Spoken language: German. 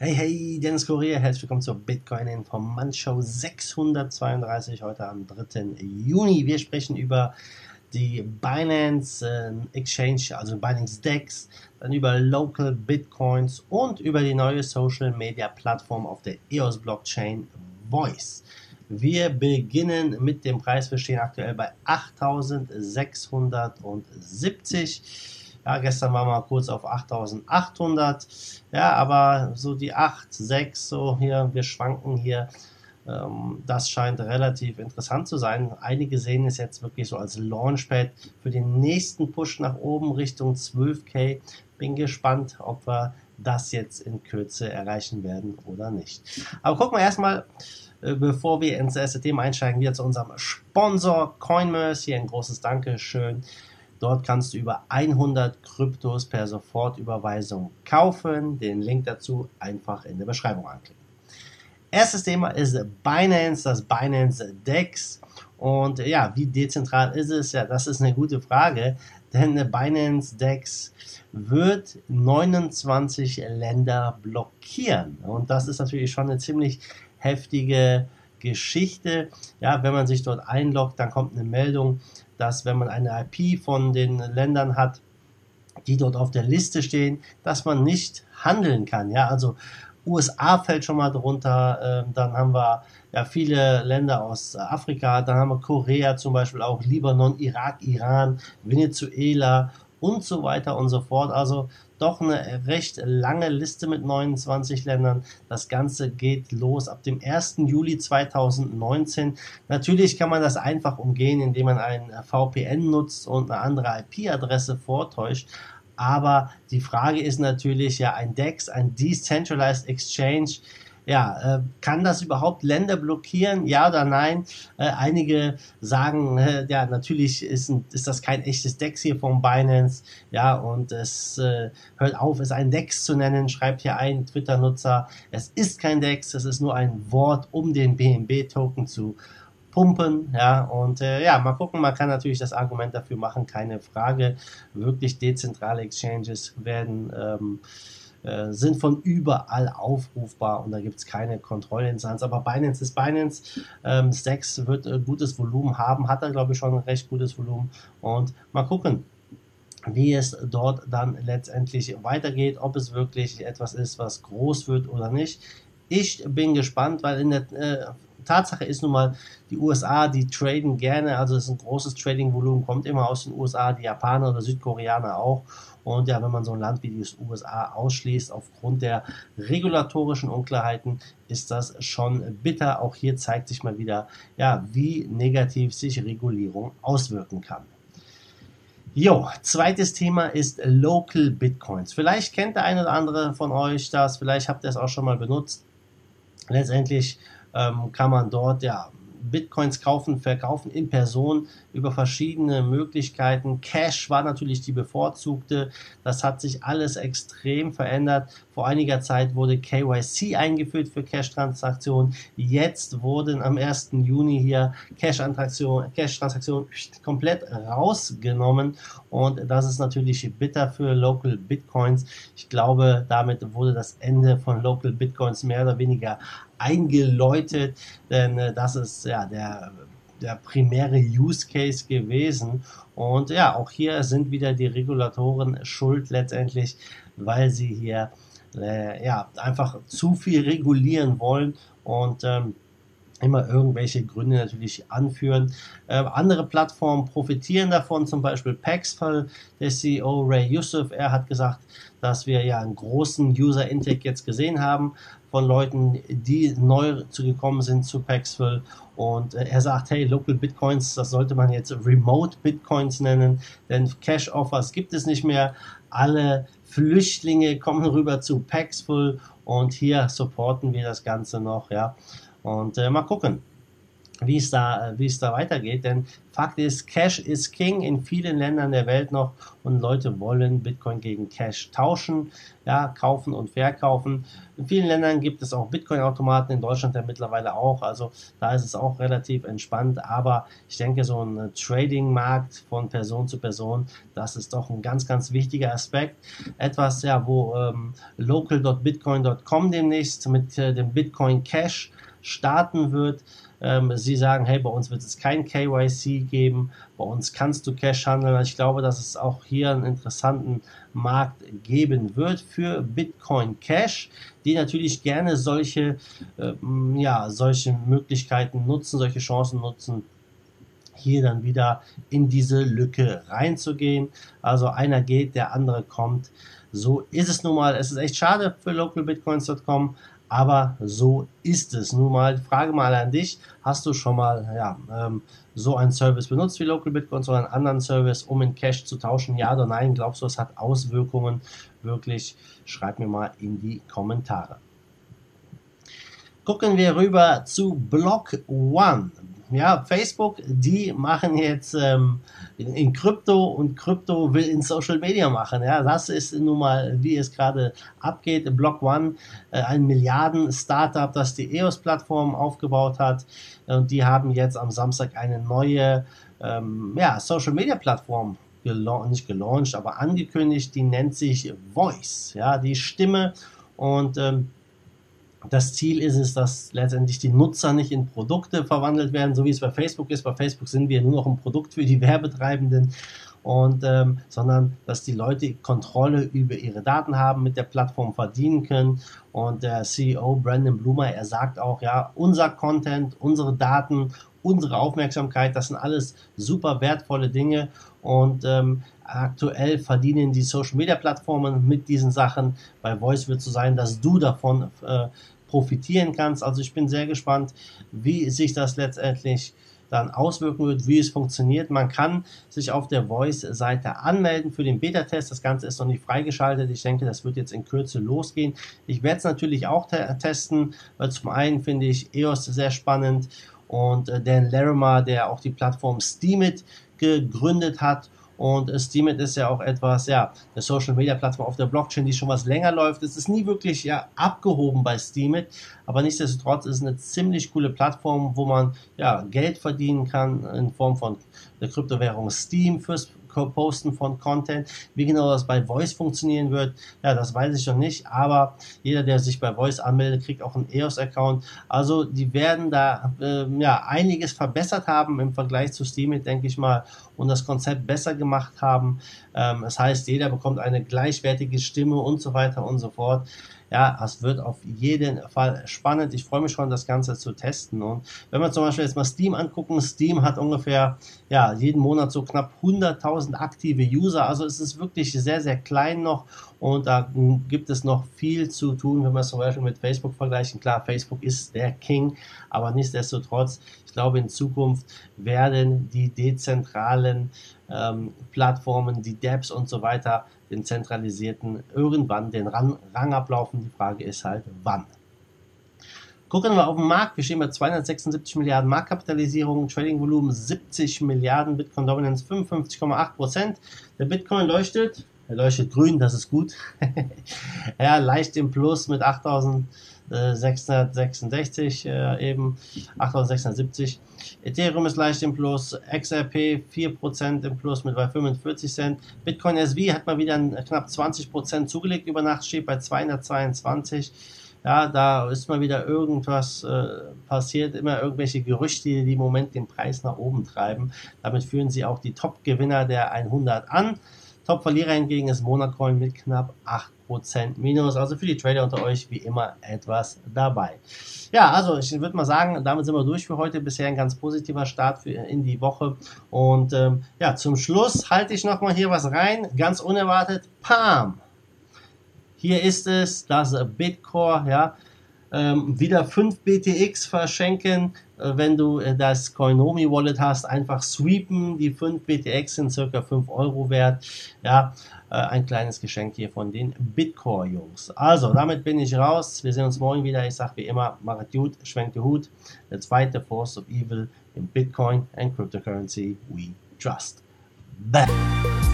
Hey, hey, Dennis Kurier, herzlich willkommen zur Bitcoin Show 632, heute am 3. Juni. Wir sprechen über die Binance äh, Exchange, also Binance DEX, dann über Local Bitcoins und über die neue Social Media Plattform auf der EOS Blockchain Voice. Wir beginnen mit dem Preis. Wir stehen aktuell bei 8670. Ja, gestern waren wir kurz auf 8800. Ja, aber so die 8, 6, so hier, wir schwanken hier. Ähm, das scheint relativ interessant zu sein. Einige sehen es jetzt wirklich so als Launchpad für den nächsten Push nach oben Richtung 12K. Bin gespannt, ob wir das jetzt in Kürze erreichen werden oder nicht. Aber gucken wir erstmal, äh, bevor wir ins erste Thema einsteigen, wieder zu unserem Sponsor CoinMerce. Hier ein großes Dankeschön Dort kannst du über 100 Kryptos per Sofortüberweisung kaufen. Den Link dazu einfach in der Beschreibung anklicken. Erstes Thema ist Binance, das Binance DEX. Und ja, wie dezentral ist es? Ja, das ist eine gute Frage, denn Binance DEX wird 29 Länder blockieren. Und das ist natürlich schon eine ziemlich heftige Geschichte. Ja, wenn man sich dort einloggt, dann kommt eine Meldung, dass wenn man eine IP von den Ländern hat, die dort auf der Liste stehen, dass man nicht handeln kann. Ja, also USA fällt schon mal drunter, äh, dann haben wir ja viele Länder aus Afrika, dann haben wir Korea zum Beispiel auch, Libanon, Irak, Iran, Venezuela und so weiter und so fort. Also doch eine recht lange Liste mit 29 Ländern. Das Ganze geht los ab dem 1. Juli 2019. Natürlich kann man das einfach umgehen, indem man ein VPN nutzt und eine andere IP-Adresse vortäuscht. Aber die Frage ist natürlich ja ein DEX, ein Decentralized Exchange ja, äh, kann das überhaupt Länder blockieren? Ja oder nein? Äh, einige sagen, äh, ja, natürlich ist, ein, ist das kein echtes DEX hier von Binance. Ja, und es äh, hört auf, es ein DEX zu nennen, schreibt hier ein Twitter-Nutzer. Es ist kein DEX, es ist nur ein Wort, um den BNB-Token zu pumpen, ja, und äh, ja, mal gucken, man kann natürlich das Argument dafür machen, keine Frage, wirklich dezentrale Exchanges werden ähm, äh, sind von überall aufrufbar und da gibt es keine Kontrollinstanz. Aber Binance ist Binance. Ähm, Stacks wird äh, gutes Volumen haben, hat er glaube ich schon ein recht gutes Volumen und mal gucken wie es dort dann letztendlich weitergeht, ob es wirklich etwas ist, was groß wird oder nicht. Ich bin gespannt, weil in der äh, Tatsache ist nun mal, die USA, die traden gerne, also es ist ein großes Trading-Volumen, kommt immer aus den USA, die Japaner oder Südkoreaner auch. Und ja, wenn man so ein Land wie die USA ausschließt aufgrund der regulatorischen Unklarheiten, ist das schon bitter. Auch hier zeigt sich mal wieder, ja, wie negativ sich Regulierung auswirken kann. Jo, zweites Thema ist Local Bitcoins. Vielleicht kennt der eine oder andere von euch das, vielleicht habt ihr es auch schon mal benutzt. Letztendlich ähm, kann man dort ja Bitcoins kaufen, verkaufen in Person über verschiedene Möglichkeiten. Cash war natürlich die bevorzugte. Das hat sich alles extrem verändert. Vor einiger Zeit wurde KYC eingeführt für Cash-Transaktionen. Jetzt wurden am 1. Juni hier Cash-Transaktionen Cash komplett rausgenommen. Und das ist natürlich bitter für Local Bitcoins. Ich glaube, damit wurde das Ende von Local Bitcoins mehr oder weniger eingeläutet, denn äh, das ist ja der, der primäre Use Case gewesen. Und ja, auch hier sind wieder die Regulatoren schuld letztendlich, weil sie hier äh, ja einfach zu viel regulieren wollen und ähm, immer irgendwelche Gründe natürlich anführen. Äh, andere Plattformen profitieren davon, zum Beispiel Paxful, der CEO Ray Yusuf, er hat gesagt, dass wir ja einen großen User Intake jetzt gesehen haben von Leuten, die neu zugekommen sind zu Paxful und äh, er sagt, hey, Local Bitcoins, das sollte man jetzt Remote Bitcoins nennen, denn Cash Offers gibt es nicht mehr. Alle Flüchtlinge kommen rüber zu Paxful und hier supporten wir das Ganze noch, ja. Und äh, mal gucken. wie es da, wie es da weitergeht. Denn Fakt ist, Cash ist King in vielen Ländern der Welt noch und Leute wollen Bitcoin gegen Cash tauschen, ja, kaufen und verkaufen. In vielen Ländern gibt es auch Bitcoin-Automaten, in Deutschland ja mittlerweile auch. Also da ist es auch relativ entspannt. Aber ich denke, so ein Trading-Markt von Person zu Person, das ist doch ein ganz, ganz wichtiger Aspekt. Etwas, ja, wo ähm, local.bitcoin.com demnächst mit äh, dem Bitcoin Cash starten wird. Ähm, sie sagen, hey, bei uns wird es kein KYC geben, bei uns kannst du Cash handeln. Ich glaube, dass es auch hier einen interessanten Markt geben wird für Bitcoin Cash, die natürlich gerne solche, äh, ja, solche Möglichkeiten nutzen, solche Chancen nutzen, hier dann wieder in diese Lücke reinzugehen. Also einer geht, der andere kommt. So ist es nun mal. Es ist echt schade für localbitcoins.com, aber so ist es. Nun mal, Frage mal an dich, hast du schon mal ja, ähm, so einen Service benutzt wie Local Bitcoins oder einen anderen Service, um in Cash zu tauschen? Ja oder nein? Glaubst du, es hat Auswirkungen? Wirklich, schreib mir mal in die Kommentare. Gucken wir rüber zu Block One ja, Facebook, die machen jetzt ähm, in, Krypto und Krypto will in Social Media machen. Ja, das ist nun mal, wie es gerade abgeht. Block One, äh, ein Milliarden-Startup, das die EOS-Plattform aufgebaut hat. Und die haben jetzt am Samstag eine neue ähm, ja, Social Media Plattform nicht gelauncht, aber angekündigt. Die nennt sich Voice, ja, die Stimme. Und ähm, das Ziel ist es, dass letztendlich die Nutzer nicht in Produkte verwandelt werden, so wie es bei Facebook ist. Bei Facebook sind wir nur noch ein Produkt für die Werbetreibenden und ähm, sondern dass die Leute Kontrolle über ihre Daten haben, mit der Plattform verdienen können. Und der CEO Brandon Blumer, er sagt auch, ja, unser Content, unsere Daten, unsere Aufmerksamkeit, das sind alles super wertvolle Dinge und ähm, aktuell verdienen die Social Media Plattformen mit diesen Sachen. Bei Voice wird so sein, dass du davon äh, profitieren kannst. Also ich bin sehr gespannt, wie sich das letztendlich dann auswirken wird, wie es funktioniert. Man kann sich auf der Voice-Seite anmelden für den Beta-Test. Das Ganze ist noch nicht freigeschaltet. Ich denke, das wird jetzt in Kürze losgehen. Ich werde es natürlich auch te testen, weil zum einen finde ich EOS sehr spannend und äh, Dan Larimer, der auch die Plattform Steemit gegründet hat und Steemit ist ja auch etwas, ja, eine Social Media Plattform auf der Blockchain, die schon was länger läuft. Es ist nie wirklich ja abgehoben bei Steemit, aber nichtsdestotrotz ist es eine ziemlich coole Plattform, wo man ja Geld verdienen kann in Form von der Kryptowährung Steam fürs Posten von Content. Wie genau das bei Voice funktionieren wird, ja, das weiß ich noch nicht, aber jeder, der sich bei Voice anmeldet, kriegt auch einen EOS-Account. Also die werden da äh, ja einiges verbessert haben im Vergleich zu Steam, denke ich mal, und das Konzept besser gemacht haben. Ähm, das heißt, jeder bekommt eine gleichwertige Stimme und so weiter und so fort. Ja, es wird auf jeden Fall spannend. Ich freue mich schon, das Ganze zu testen. Und wenn wir zum Beispiel jetzt mal Steam angucken, Steam hat ungefähr ja, jeden Monat so knapp 100.000 aktive User. Also es ist wirklich sehr, sehr klein noch und da gibt es noch viel zu tun, wenn wir es zum Beispiel mit Facebook vergleichen. Klar, Facebook ist der King, aber nichtsdestotrotz, ich glaube, in Zukunft werden die dezentralen ähm, Plattformen, die Dapps und so weiter, den zentralisierten irgendwann den Rang, Rang ablaufen. Die Frage ist halt, wann. Gucken wir auf den Markt. Wir stehen bei 276 Milliarden Marktkapitalisierung, Trading-Volumen 70 Milliarden, Bitcoin Dominance 55,8 Prozent. Der Bitcoin leuchtet, er leuchtet grün, das ist gut. ja, leicht im Plus mit 8666 äh, eben, 8670. Ethereum ist leicht im Plus, XRP 4% im Plus mit bei 45 Cent. Bitcoin SV hat mal wieder knapp 20% zugelegt über Nacht, steht bei 222 ja, da ist mal wieder irgendwas äh, passiert, immer irgendwelche Gerüchte, die im Moment den Preis nach oben treiben. Damit führen sie auch die Top-Gewinner der 100 an. Top-Verlierer hingegen ist Monacoin mit knapp 8% Minus. Also für die Trader unter euch wie immer etwas dabei. Ja, also ich würde mal sagen, damit sind wir durch für heute. Bisher ein ganz positiver Start für, in die Woche. Und ähm, ja, zum Schluss halte ich nochmal hier was rein. Ganz unerwartet. Pam! Hier ist es, das Bitcore, ja, ähm, wieder 5 BTX verschenken, wenn du äh, das Coinomi Wallet hast, einfach sweepen, die 5 BTX sind circa 5 Euro wert, ja, äh, ein kleines Geschenk hier von den Bitcoin-Jungs. Also, damit bin ich raus. Wir sehen uns morgen wieder. Ich sage wie immer, macht gut, schwenkt den Hut. Der zweite Force of Evil in Bitcoin and Cryptocurrency we trust. Bye.